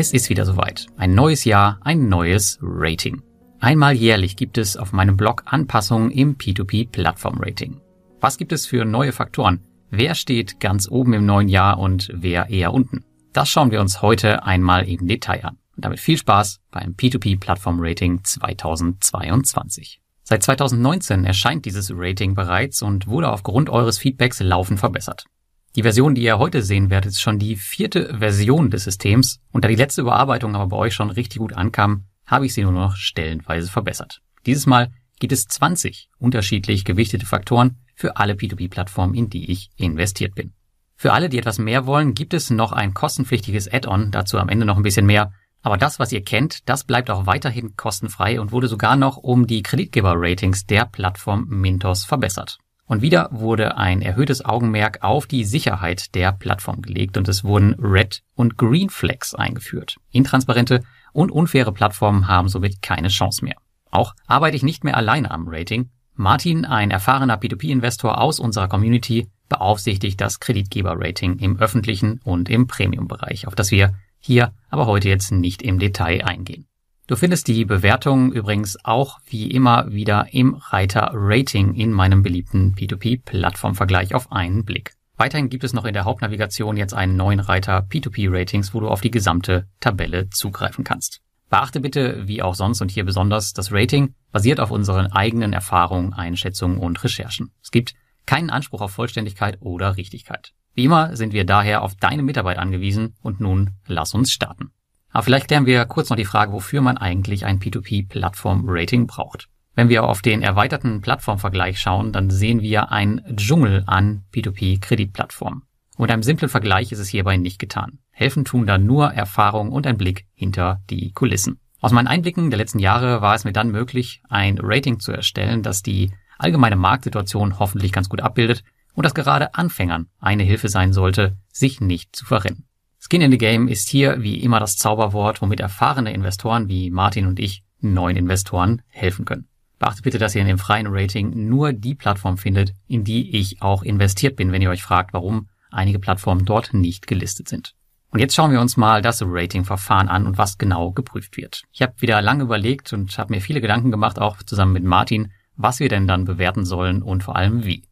Es ist wieder soweit. Ein neues Jahr, ein neues Rating. Einmal jährlich gibt es auf meinem Blog Anpassungen im P2P Plattform Rating. Was gibt es für neue Faktoren? Wer steht ganz oben im neuen Jahr und wer eher unten? Das schauen wir uns heute einmal im Detail an. Und damit viel Spaß beim P2P Plattform Rating 2022. Seit 2019 erscheint dieses Rating bereits und wurde aufgrund eures Feedbacks laufend verbessert. Die Version, die ihr heute sehen werdet, ist schon die vierte Version des Systems und da die letzte Überarbeitung aber bei euch schon richtig gut ankam, habe ich sie nur noch stellenweise verbessert. Dieses Mal gibt es 20 unterschiedlich gewichtete Faktoren für alle P2P-Plattformen, in die ich investiert bin. Für alle, die etwas mehr wollen, gibt es noch ein kostenpflichtiges Add-on, dazu am Ende noch ein bisschen mehr. Aber das, was ihr kennt, das bleibt auch weiterhin kostenfrei und wurde sogar noch um die Kreditgeber-Ratings der Plattform Mintos verbessert. Und wieder wurde ein erhöhtes Augenmerk auf die Sicherheit der Plattform gelegt und es wurden Red und Green Flags eingeführt. Intransparente und unfaire Plattformen haben somit keine Chance mehr. Auch arbeite ich nicht mehr alleine am Rating. Martin, ein erfahrener P2P-Investor aus unserer Community, beaufsichtigt das Kreditgeber-Rating im öffentlichen und im Premium-Bereich, auf das wir hier aber heute jetzt nicht im Detail eingehen. Du findest die Bewertungen übrigens auch wie immer wieder im Reiter Rating in meinem beliebten P2P-Plattformvergleich auf einen Blick. Weiterhin gibt es noch in der Hauptnavigation jetzt einen neuen Reiter P2P-Ratings, wo du auf die gesamte Tabelle zugreifen kannst. Beachte bitte, wie auch sonst und hier besonders, das Rating basiert auf unseren eigenen Erfahrungen, Einschätzungen und Recherchen. Es gibt keinen Anspruch auf Vollständigkeit oder Richtigkeit. Wie immer sind wir daher auf deine Mitarbeit angewiesen und nun lass uns starten. Aber vielleicht klären wir kurz noch die Frage, wofür man eigentlich ein P2P-Plattform-Rating braucht. Wenn wir auf den erweiterten Plattformvergleich schauen, dann sehen wir ein Dschungel an P2P-Kreditplattformen. Und einem simplen Vergleich ist es hierbei nicht getan. Helfen tun da nur Erfahrung und ein Blick hinter die Kulissen. Aus meinen Einblicken der letzten Jahre war es mir dann möglich, ein Rating zu erstellen, das die allgemeine Marktsituation hoffentlich ganz gut abbildet und das gerade Anfängern eine Hilfe sein sollte, sich nicht zu verrennen. Skin in the Game ist hier wie immer das Zauberwort, womit erfahrene Investoren wie Martin und ich neuen Investoren helfen können. Beachtet bitte, dass ihr in dem freien Rating nur die Plattform findet, in die ich auch investiert bin, wenn ihr euch fragt, warum einige Plattformen dort nicht gelistet sind. Und jetzt schauen wir uns mal das Ratingverfahren an und was genau geprüft wird. Ich habe wieder lange überlegt und habe mir viele Gedanken gemacht, auch zusammen mit Martin, was wir denn dann bewerten sollen und vor allem wie.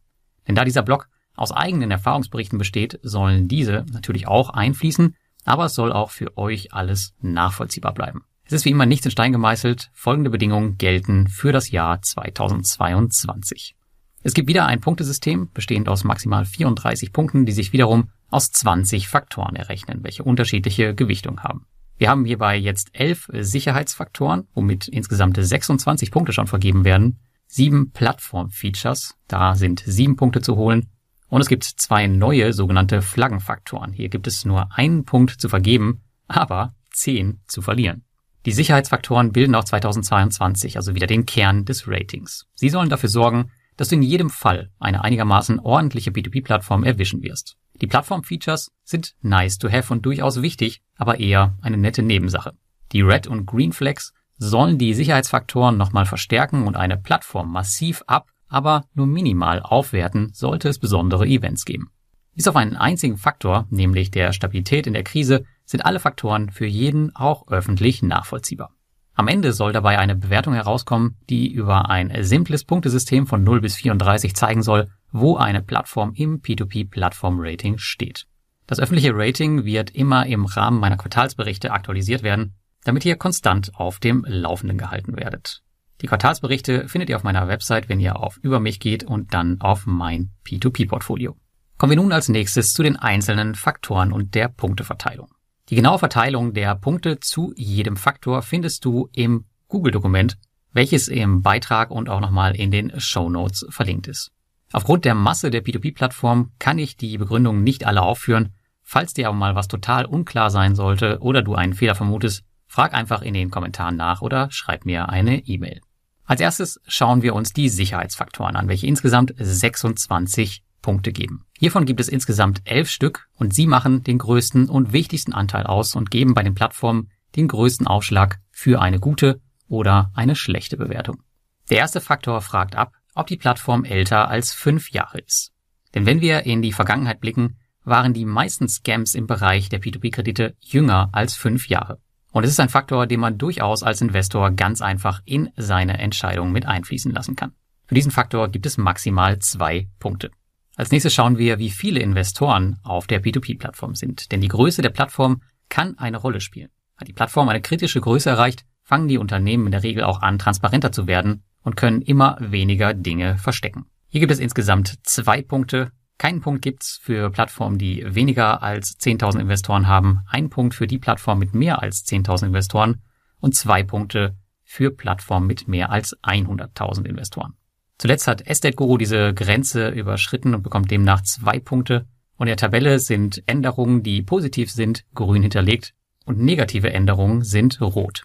Denn da dieser Blog aus eigenen Erfahrungsberichten besteht, sollen diese natürlich auch einfließen, aber es soll auch für euch alles nachvollziehbar bleiben. Es ist wie immer nichts in Stein gemeißelt. Folgende Bedingungen gelten für das Jahr 2022. Es gibt wieder ein Punktesystem, bestehend aus maximal 34 Punkten, die sich wiederum aus 20 Faktoren errechnen, welche unterschiedliche Gewichtung haben. Wir haben hierbei jetzt elf Sicherheitsfaktoren, womit insgesamt 26 Punkte schon vergeben werden, sieben Plattform-Features, da sind sieben Punkte zu holen, und es gibt zwei neue sogenannte Flaggenfaktoren. Hier gibt es nur einen Punkt zu vergeben, aber zehn zu verlieren. Die Sicherheitsfaktoren bilden auch 2022 also wieder den Kern des Ratings. Sie sollen dafür sorgen, dass du in jedem Fall eine einigermaßen ordentliche B2B-Plattform erwischen wirst. Die Plattform-Features sind nice to have und durchaus wichtig, aber eher eine nette Nebensache. Die Red und Green Flags sollen die Sicherheitsfaktoren nochmal verstärken und eine Plattform massiv ab aber nur minimal aufwerten, sollte es besondere Events geben. Bis auf einen einzigen Faktor, nämlich der Stabilität in der Krise, sind alle Faktoren für jeden auch öffentlich nachvollziehbar. Am Ende soll dabei eine Bewertung herauskommen, die über ein simples Punktesystem von 0 bis 34 zeigen soll, wo eine Plattform im P2P-Plattform-Rating steht. Das öffentliche Rating wird immer im Rahmen meiner Quartalsberichte aktualisiert werden, damit ihr konstant auf dem Laufenden gehalten werdet. Die Quartalsberichte findet ihr auf meiner Website, wenn ihr auf Über mich geht und dann auf mein P2P-Portfolio. Kommen wir nun als nächstes zu den einzelnen Faktoren und der Punkteverteilung. Die genaue Verteilung der Punkte zu jedem Faktor findest du im Google-Dokument, welches im Beitrag und auch nochmal in den Show Notes verlinkt ist. Aufgrund der Masse der P2P-Plattform kann ich die Begründungen nicht alle aufführen. Falls dir aber mal was total unklar sein sollte oder du einen Fehler vermutest, frag einfach in den Kommentaren nach oder schreib mir eine E-Mail. Als erstes schauen wir uns die Sicherheitsfaktoren an, welche insgesamt 26 Punkte geben. Hiervon gibt es insgesamt elf Stück und sie machen den größten und wichtigsten Anteil aus und geben bei den Plattformen den größten Aufschlag für eine gute oder eine schlechte Bewertung. Der erste Faktor fragt ab, ob die Plattform älter als fünf Jahre ist. Denn wenn wir in die Vergangenheit blicken, waren die meisten Scams im Bereich der P2P-Kredite jünger als fünf Jahre. Und es ist ein Faktor, den man durchaus als Investor ganz einfach in seine Entscheidung mit einfließen lassen kann. Für diesen Faktor gibt es maximal zwei Punkte. Als nächstes schauen wir, wie viele Investoren auf der P2P-Plattform sind. Denn die Größe der Plattform kann eine Rolle spielen. Hat die Plattform eine kritische Größe erreicht, fangen die Unternehmen in der Regel auch an, transparenter zu werden und können immer weniger Dinge verstecken. Hier gibt es insgesamt zwei Punkte. Keinen Punkt gibt's für Plattformen, die weniger als 10.000 Investoren haben, ein Punkt für die Plattform mit mehr als 10.000 Investoren und zwei Punkte für Plattformen mit mehr als 100.000 Investoren. Zuletzt hat Estate Guru diese Grenze überschritten und bekommt demnach zwei Punkte. Und in der Tabelle sind Änderungen, die positiv sind, grün hinterlegt und negative Änderungen sind rot.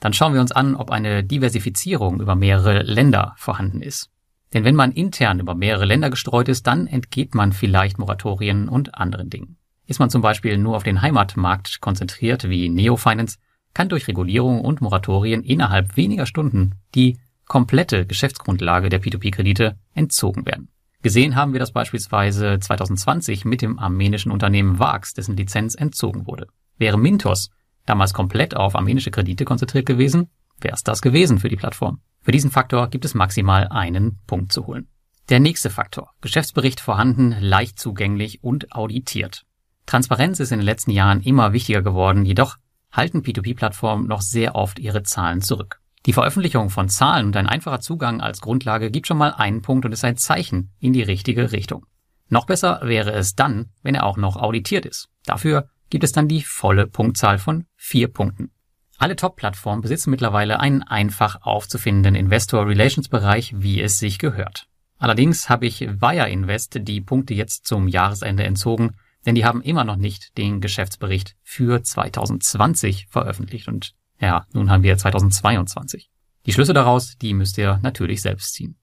Dann schauen wir uns an, ob eine Diversifizierung über mehrere Länder vorhanden ist. Denn wenn man intern über mehrere Länder gestreut ist, dann entgeht man vielleicht Moratorien und anderen Dingen. Ist man zum Beispiel nur auf den Heimatmarkt konzentriert, wie Neofinance, kann durch Regulierung und Moratorien innerhalb weniger Stunden die komplette Geschäftsgrundlage der P2P-Kredite entzogen werden. Gesehen haben wir das beispielsweise 2020 mit dem armenischen Unternehmen Vax, dessen Lizenz entzogen wurde. Wäre Mintos damals komplett auf armenische Kredite konzentriert gewesen, wäre es das gewesen für die Plattform. Für diesen Faktor gibt es maximal einen Punkt zu holen. Der nächste Faktor. Geschäftsbericht vorhanden, leicht zugänglich und auditiert. Transparenz ist in den letzten Jahren immer wichtiger geworden, jedoch halten P2P-Plattformen noch sehr oft ihre Zahlen zurück. Die Veröffentlichung von Zahlen und ein einfacher Zugang als Grundlage gibt schon mal einen Punkt und ist ein Zeichen in die richtige Richtung. Noch besser wäre es dann, wenn er auch noch auditiert ist. Dafür gibt es dann die volle Punktzahl von vier Punkten. Alle Top-Plattformen besitzen mittlerweile einen einfach aufzufindenden Investor Relations Bereich, wie es sich gehört. Allerdings habe ich Wire Invest die Punkte jetzt zum Jahresende entzogen, denn die haben immer noch nicht den Geschäftsbericht für 2020 veröffentlicht und ja, nun haben wir 2022. Die Schlüsse daraus, die müsst ihr natürlich selbst ziehen.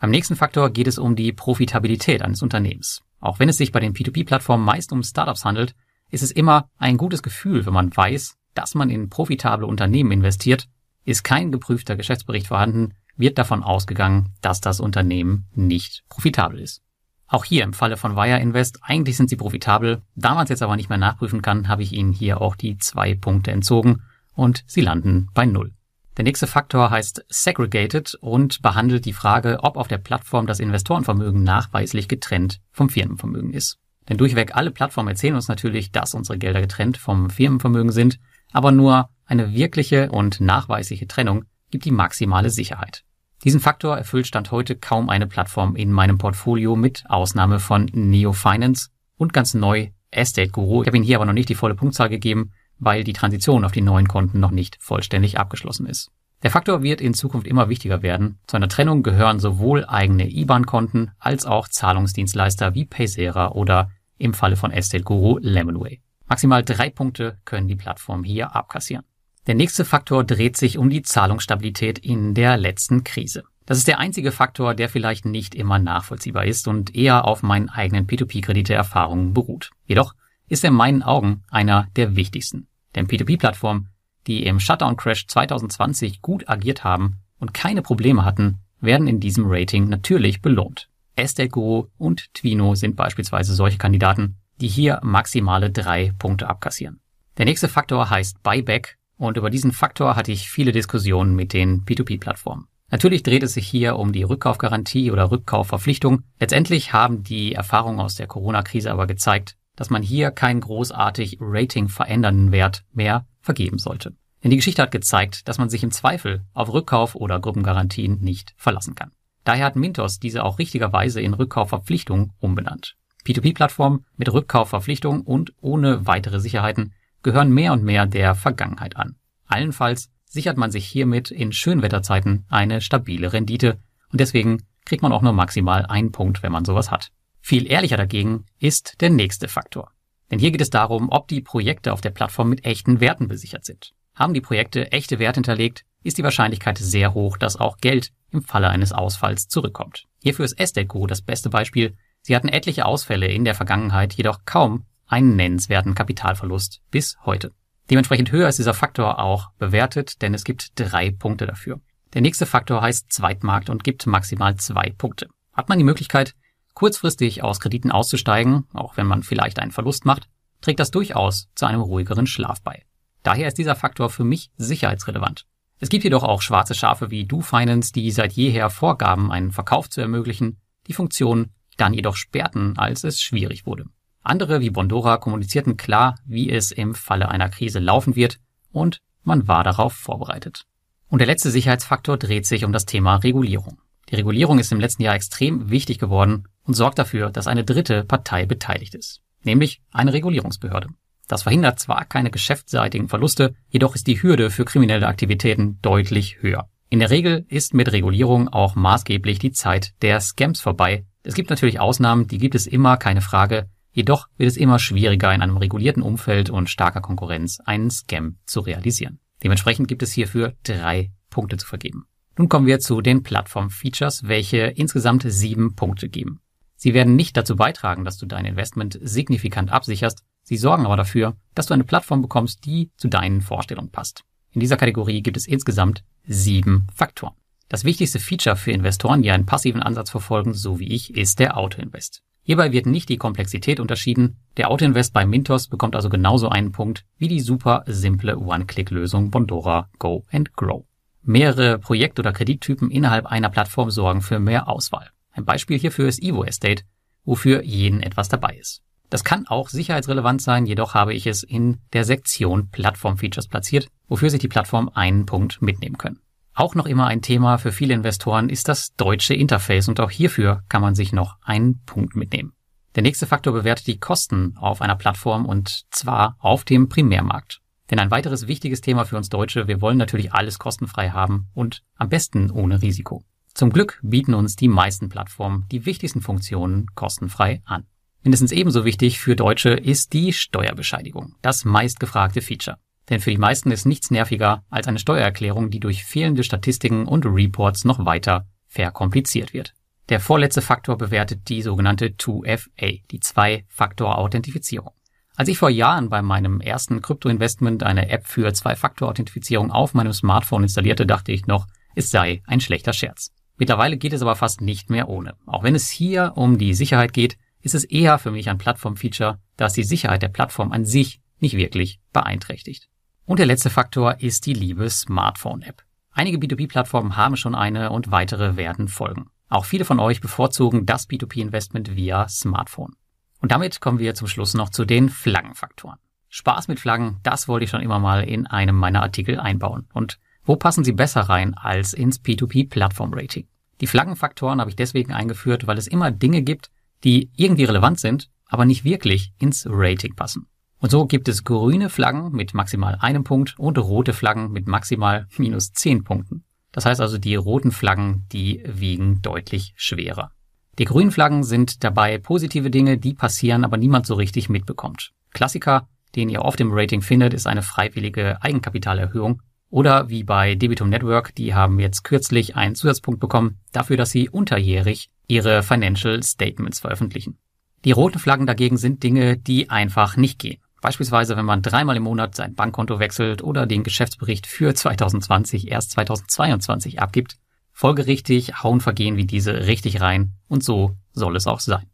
Beim nächsten Faktor geht es um die Profitabilität eines Unternehmens. Auch wenn es sich bei den P2P-Plattformen meist um Startups handelt, ist es immer ein gutes Gefühl, wenn man weiß, dass man in profitable Unternehmen investiert, ist kein geprüfter Geschäftsbericht vorhanden, wird davon ausgegangen, dass das Unternehmen nicht profitabel ist. Auch hier im Falle von Wire Invest, eigentlich sind sie profitabel, da man es jetzt aber nicht mehr nachprüfen kann, habe ich Ihnen hier auch die zwei Punkte entzogen und sie landen bei Null. Der nächste Faktor heißt Segregated und behandelt die Frage, ob auf der Plattform das Investorenvermögen nachweislich getrennt vom Firmenvermögen ist. Denn durchweg alle Plattformen erzählen uns natürlich, dass unsere Gelder getrennt vom Firmenvermögen sind, aber nur eine wirkliche und nachweisliche Trennung gibt die maximale Sicherheit. Diesen Faktor erfüllt Stand heute kaum eine Plattform in meinem Portfolio mit Ausnahme von Neo Finance und ganz neu Estate Guru. Ich habe Ihnen hier aber noch nicht die volle Punktzahl gegeben, weil die Transition auf die neuen Konten noch nicht vollständig abgeschlossen ist. Der Faktor wird in Zukunft immer wichtiger werden. Zu einer Trennung gehören sowohl eigene IBAN-Konten als auch Zahlungsdienstleister wie Paysera oder im Falle von Estate Guru Lemonway. Maximal drei Punkte können die Plattformen hier abkassieren. Der nächste Faktor dreht sich um die Zahlungsstabilität in der letzten Krise. Das ist der einzige Faktor, der vielleicht nicht immer nachvollziehbar ist und eher auf meinen eigenen P2P-Kredite-Erfahrungen beruht. Jedoch ist er in meinen Augen einer der wichtigsten. Denn P2P-Plattformen, die im Shutdown-Crash 2020 gut agiert haben und keine Probleme hatten, werden in diesem Rating natürlich belohnt. Estate Guru und Twino sind beispielsweise solche Kandidaten, die hier maximale drei Punkte abkassieren. Der nächste Faktor heißt Buyback Und über diesen Faktor hatte ich viele Diskussionen mit den P2P-Plattformen. Natürlich dreht es sich hier um die Rückkaufgarantie oder Rückkaufverpflichtung. Letztendlich haben die Erfahrungen aus der Corona-Krise aber gezeigt, dass man hier keinen großartig Rating verändernden Wert mehr vergeben sollte. Denn die Geschichte hat gezeigt, dass man sich im Zweifel auf Rückkauf oder Gruppengarantien nicht verlassen kann. Daher hat Mintos diese auch richtigerweise in Rückkaufverpflichtung umbenannt. P2P-Plattformen mit Rückkaufverpflichtung und ohne weitere Sicherheiten gehören mehr und mehr der Vergangenheit an. Allenfalls sichert man sich hiermit in Schönwetterzeiten eine stabile Rendite und deswegen kriegt man auch nur maximal einen Punkt, wenn man sowas hat. Viel ehrlicher dagegen ist der nächste Faktor. Denn hier geht es darum, ob die Projekte auf der Plattform mit echten Werten besichert sind. Haben die Projekte echte Werte hinterlegt, ist die Wahrscheinlichkeit sehr hoch, dass auch Geld im Falle eines Ausfalls zurückkommt. Hierfür ist Esteco das beste Beispiel. Sie hatten etliche Ausfälle in der Vergangenheit, jedoch kaum einen nennenswerten Kapitalverlust bis heute. Dementsprechend höher ist dieser Faktor auch bewertet, denn es gibt drei Punkte dafür. Der nächste Faktor heißt Zweitmarkt und gibt maximal zwei Punkte. Hat man die Möglichkeit, kurzfristig aus Krediten auszusteigen, auch wenn man vielleicht einen Verlust macht, trägt das durchaus zu einem ruhigeren Schlaf bei. Daher ist dieser Faktor für mich sicherheitsrelevant. Es gibt jedoch auch schwarze Schafe wie DoFinance, die seit jeher vorgaben, einen Verkauf zu ermöglichen, die Funktion dann jedoch sperrten, als es schwierig wurde. Andere wie Bondora kommunizierten klar, wie es im Falle einer Krise laufen wird und man war darauf vorbereitet. Und der letzte Sicherheitsfaktor dreht sich um das Thema Regulierung. Die Regulierung ist im letzten Jahr extrem wichtig geworden und sorgt dafür, dass eine dritte Partei beteiligt ist, nämlich eine Regulierungsbehörde. Das verhindert zwar keine geschäftsseitigen Verluste, jedoch ist die Hürde für kriminelle Aktivitäten deutlich höher. In der Regel ist mit Regulierung auch maßgeblich die Zeit der Scams vorbei. Es gibt natürlich Ausnahmen, die gibt es immer, keine Frage, Jedoch wird es immer schwieriger, in einem regulierten Umfeld und starker Konkurrenz einen Scam zu realisieren. Dementsprechend gibt es hierfür drei Punkte zu vergeben. Nun kommen wir zu den Plattform-Features, welche insgesamt sieben Punkte geben. Sie werden nicht dazu beitragen, dass du dein Investment signifikant absicherst, sie sorgen aber dafür, dass du eine Plattform bekommst, die zu deinen Vorstellungen passt. In dieser Kategorie gibt es insgesamt sieben Faktoren. Das wichtigste Feature für Investoren, die einen passiven Ansatz verfolgen, so wie ich, ist der Auto-Invest. Hierbei wird nicht die Komplexität unterschieden. Der Autoinvest bei Mintos bekommt also genauso einen Punkt wie die super simple One-Click-Lösung Bondora Go and Grow. Mehrere Projekt- oder Kredittypen innerhalb einer Plattform sorgen für mehr Auswahl. Ein Beispiel hierfür ist Evo Estate, wofür jeden etwas dabei ist. Das kann auch sicherheitsrelevant sein, jedoch habe ich es in der Sektion Plattform-Features platziert, wofür sich die Plattform einen Punkt mitnehmen können. Auch noch immer ein Thema für viele Investoren ist das deutsche Interface und auch hierfür kann man sich noch einen Punkt mitnehmen. Der nächste Faktor bewertet die Kosten auf einer Plattform und zwar auf dem Primärmarkt. Denn ein weiteres wichtiges Thema für uns Deutsche, wir wollen natürlich alles kostenfrei haben und am besten ohne Risiko. Zum Glück bieten uns die meisten Plattformen die wichtigsten Funktionen kostenfrei an. Mindestens ebenso wichtig für Deutsche ist die Steuerbescheinigung, das meistgefragte Feature. Denn für die meisten ist nichts nerviger als eine Steuererklärung, die durch fehlende Statistiken und Reports noch weiter verkompliziert wird. Der vorletzte Faktor bewertet die sogenannte 2FA, die Zwei-Faktor-Authentifizierung. Als ich vor Jahren bei meinem ersten Krypto-Investment eine App für Zwei-Faktor-Authentifizierung auf meinem Smartphone installierte, dachte ich noch, es sei ein schlechter Scherz. Mittlerweile geht es aber fast nicht mehr ohne. Auch wenn es hier um die Sicherheit geht, ist es eher für mich ein Plattform-Feature, das die Sicherheit der Plattform an sich nicht wirklich beeinträchtigt. Und der letzte Faktor ist die liebe Smartphone-App. Einige B2B-Plattformen haben schon eine und weitere werden folgen. Auch viele von euch bevorzugen das B2B-Investment via Smartphone. Und damit kommen wir zum Schluss noch zu den Flaggenfaktoren. Spaß mit Flaggen, das wollte ich schon immer mal in einem meiner Artikel einbauen. Und wo passen sie besser rein als ins P2P-Plattform-Rating? Die Flaggenfaktoren habe ich deswegen eingeführt, weil es immer Dinge gibt, die irgendwie relevant sind, aber nicht wirklich ins Rating passen. Und so gibt es grüne Flaggen mit maximal einem Punkt und rote Flaggen mit maximal minus zehn Punkten. Das heißt also, die roten Flaggen, die wiegen deutlich schwerer. Die grünen Flaggen sind dabei positive Dinge, die passieren, aber niemand so richtig mitbekommt. Klassiker, den ihr oft im Rating findet, ist eine freiwillige Eigenkapitalerhöhung. Oder wie bei Debitum Network, die haben jetzt kürzlich einen Zusatzpunkt bekommen, dafür, dass sie unterjährig ihre Financial Statements veröffentlichen. Die roten Flaggen dagegen sind Dinge, die einfach nicht gehen. Beispielsweise, wenn man dreimal im Monat sein Bankkonto wechselt oder den Geschäftsbericht für 2020 erst 2022 abgibt, folgerichtig hauen Vergehen wie diese richtig rein und so soll es auch sein.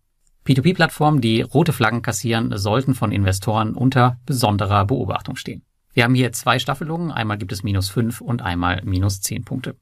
P2P-Plattformen, die rote Flaggen kassieren, sollten von Investoren unter besonderer Beobachtung stehen. Wir haben hier zwei Staffelungen. Einmal gibt es minus fünf und einmal minus zehn Punkte.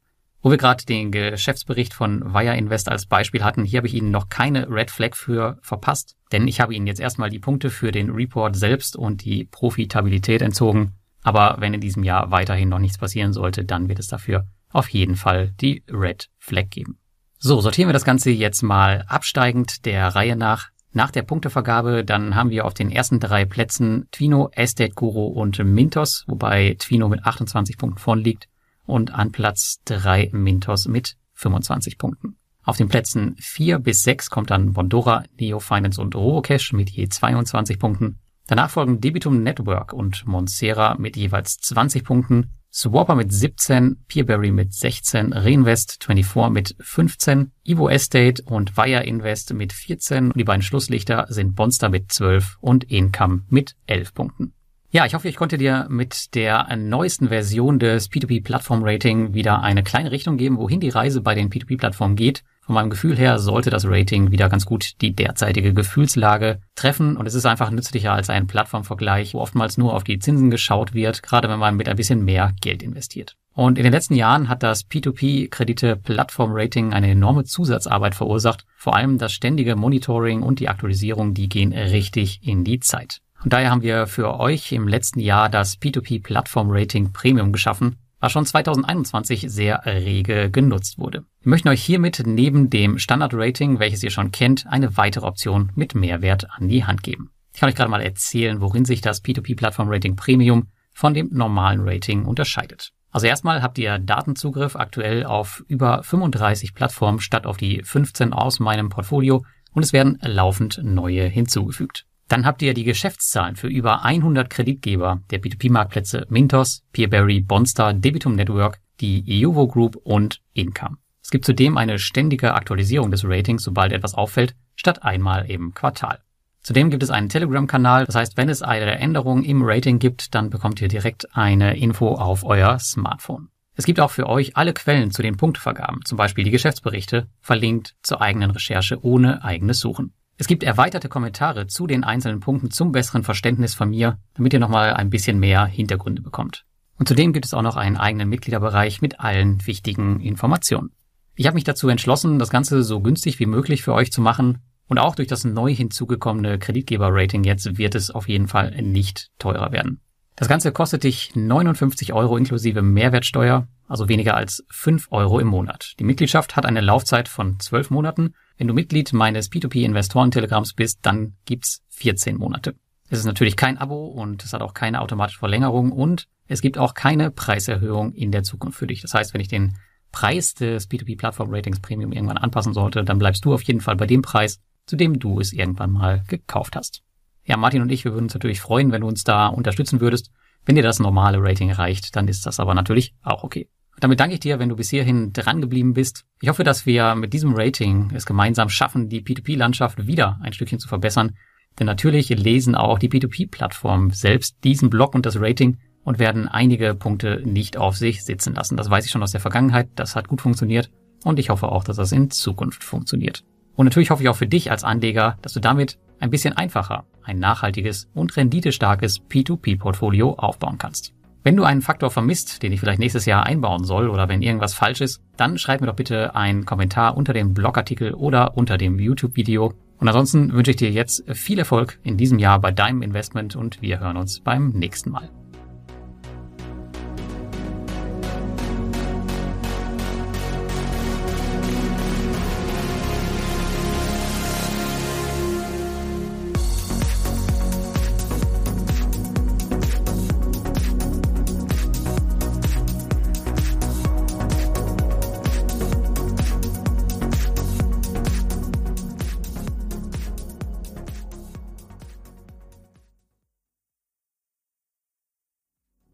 Wo wir gerade den Geschäftsbericht von Wire Invest als Beispiel hatten, hier habe ich Ihnen noch keine Red Flag für verpasst, denn ich habe Ihnen jetzt erstmal die Punkte für den Report selbst und die Profitabilität entzogen. Aber wenn in diesem Jahr weiterhin noch nichts passieren sollte, dann wird es dafür auf jeden Fall die Red Flag geben. So, sortieren wir das Ganze jetzt mal absteigend der Reihe nach. Nach der Punktevergabe, dann haben wir auf den ersten drei Plätzen Twino, Estate Guru und Mintos, wobei Twino mit 28 Punkten vorn liegt und an Platz drei Mintos mit 25 Punkten. Auf den Plätzen vier bis sechs kommt dann Bondora, Neo Finance und Robocash mit je 22 Punkten. Danach folgen Debitum Network und Monsera mit jeweils 20 Punkten. Swapper mit 17, Peerberry mit 16, Reinvest 24 mit 15, Evo Estate und Wire Invest mit 14 und die beiden Schlusslichter sind Bonster mit 12 und Income mit 11 Punkten. Ja, ich hoffe, ich konnte dir mit der neuesten Version des P2P Plattform Rating wieder eine kleine Richtung geben, wohin die Reise bei den P2P Plattformen geht. Von meinem Gefühl her sollte das Rating wieder ganz gut die derzeitige Gefühlslage treffen und es ist einfach nützlicher als ein Plattformvergleich, wo oftmals nur auf die Zinsen geschaut wird, gerade wenn man mit ein bisschen mehr Geld investiert. Und in den letzten Jahren hat das P2P-Kredite-Plattform-Rating eine enorme Zusatzarbeit verursacht. Vor allem das ständige Monitoring und die Aktualisierung, die gehen richtig in die Zeit. Und daher haben wir für euch im letzten Jahr das P2P-Plattform-Rating Premium geschaffen, was schon 2021 sehr rege genutzt wurde. Wir möchten euch hiermit neben dem Standard-Rating, welches ihr schon kennt, eine weitere Option mit Mehrwert an die Hand geben. Ich kann euch gerade mal erzählen, worin sich das P2P-Plattform-Rating Premium von dem normalen Rating unterscheidet. Also erstmal habt ihr Datenzugriff aktuell auf über 35 Plattformen statt auf die 15 aus meinem Portfolio und es werden laufend neue hinzugefügt. Dann habt ihr die Geschäftszahlen für über 100 Kreditgeber der P2P-Marktplätze Mintos, Peerberry, Bonstar, Debitum Network, die EUVO Group und Income. Es gibt zudem eine ständige Aktualisierung des Ratings, sobald etwas auffällt, statt einmal im Quartal. Zudem gibt es einen Telegram-Kanal, das heißt, wenn es eine Änderung im Rating gibt, dann bekommt ihr direkt eine Info auf euer Smartphone. Es gibt auch für euch alle Quellen zu den Punktevergaben, zum Beispiel die Geschäftsberichte, verlinkt zur eigenen Recherche ohne eigenes Suchen. Es gibt erweiterte Kommentare zu den einzelnen Punkten zum besseren Verständnis von mir, damit ihr nochmal ein bisschen mehr Hintergründe bekommt. Und zudem gibt es auch noch einen eigenen Mitgliederbereich mit allen wichtigen Informationen. Ich habe mich dazu entschlossen, das Ganze so günstig wie möglich für euch zu machen und auch durch das neu hinzugekommene Kreditgeber-Rating jetzt wird es auf jeden Fall nicht teurer werden. Das Ganze kostet dich 59 Euro inklusive Mehrwertsteuer, also weniger als 5 Euro im Monat. Die Mitgliedschaft hat eine Laufzeit von 12 Monaten wenn du Mitglied meines P2P-Investoren-Telegramms bist, dann gibt's 14 Monate. Es ist natürlich kein Abo und es hat auch keine automatische Verlängerung und es gibt auch keine Preiserhöhung in der Zukunft für dich. Das heißt, wenn ich den Preis des P2P-Plattform-Ratings Premium irgendwann anpassen sollte, dann bleibst du auf jeden Fall bei dem Preis, zu dem du es irgendwann mal gekauft hast. Ja, Martin und ich, wir würden uns natürlich freuen, wenn du uns da unterstützen würdest. Wenn dir das normale Rating reicht, dann ist das aber natürlich auch okay. Damit danke ich dir, wenn du bis hierhin dran geblieben bist. Ich hoffe, dass wir mit diesem Rating es gemeinsam schaffen, die P2P-Landschaft wieder ein Stückchen zu verbessern. Denn natürlich lesen auch die P2P-Plattformen selbst diesen Blog und das Rating und werden einige Punkte nicht auf sich sitzen lassen. Das weiß ich schon aus der Vergangenheit. Das hat gut funktioniert. Und ich hoffe auch, dass das in Zukunft funktioniert. Und natürlich hoffe ich auch für dich als Anleger, dass du damit ein bisschen einfacher ein nachhaltiges und renditestarkes P2P-Portfolio aufbauen kannst. Wenn du einen Faktor vermisst, den ich vielleicht nächstes Jahr einbauen soll oder wenn irgendwas falsch ist, dann schreib mir doch bitte einen Kommentar unter dem Blogartikel oder unter dem YouTube-Video. Und ansonsten wünsche ich dir jetzt viel Erfolg in diesem Jahr bei deinem Investment und wir hören uns beim nächsten Mal.